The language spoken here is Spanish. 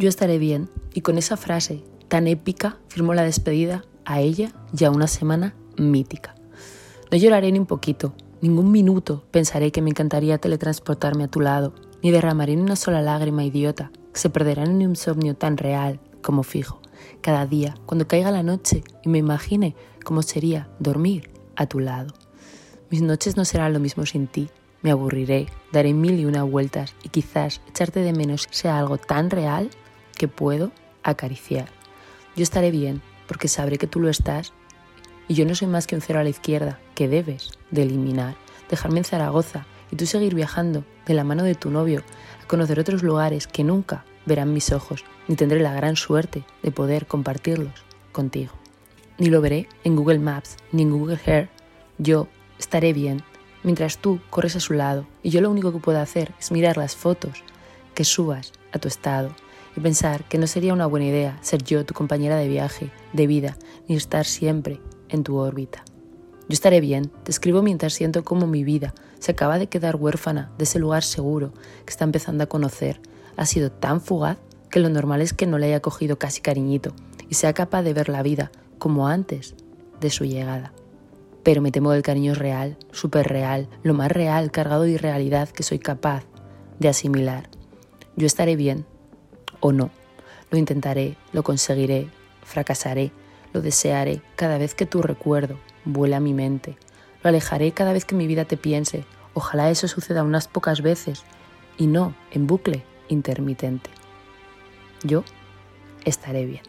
Yo estaré bien y con esa frase tan épica firmo la despedida a ella y a una semana mítica. No lloraré ni un poquito, ningún minuto pensaré que me encantaría teletransportarme a tu lado, ni derramaré ni una sola lágrima idiota se perderá en un insomnio tan real como fijo. Cada día, cuando caiga la noche y me imagine cómo sería dormir a tu lado. Mis noches no serán lo mismo sin ti. Me aburriré, daré mil y una vueltas y quizás echarte de menos sea algo tan real que puedo acariciar. Yo estaré bien porque sabré que tú lo estás y yo no soy más que un cero a la izquierda que debes de eliminar, dejarme en Zaragoza y tú seguir viajando de la mano de tu novio a conocer otros lugares que nunca verán mis ojos, ni tendré la gran suerte de poder compartirlos contigo. Ni lo veré en Google Maps ni en Google Earth. Yo estaré bien mientras tú corres a su lado y yo lo único que puedo hacer es mirar las fotos que subas a tu estado y pensar que no sería una buena idea ser yo tu compañera de viaje, de vida, ni estar siempre en tu órbita. Yo estaré bien, te escribo mientras siento como mi vida se acaba de quedar huérfana de ese lugar seguro que está empezando a conocer. Ha sido tan fugaz que lo normal es que no le haya cogido casi cariñito y sea capaz de ver la vida como antes de su llegada. Pero me temo del cariño real, súper real, lo más real, cargado de irrealidad que soy capaz de asimilar. Yo estaré bien, o no. Lo intentaré, lo conseguiré, fracasaré, lo desearé cada vez que tu recuerdo vuela a mi mente. Lo alejaré cada vez que mi vida te piense. Ojalá eso suceda unas pocas veces y no en bucle intermitente. Yo estaré bien.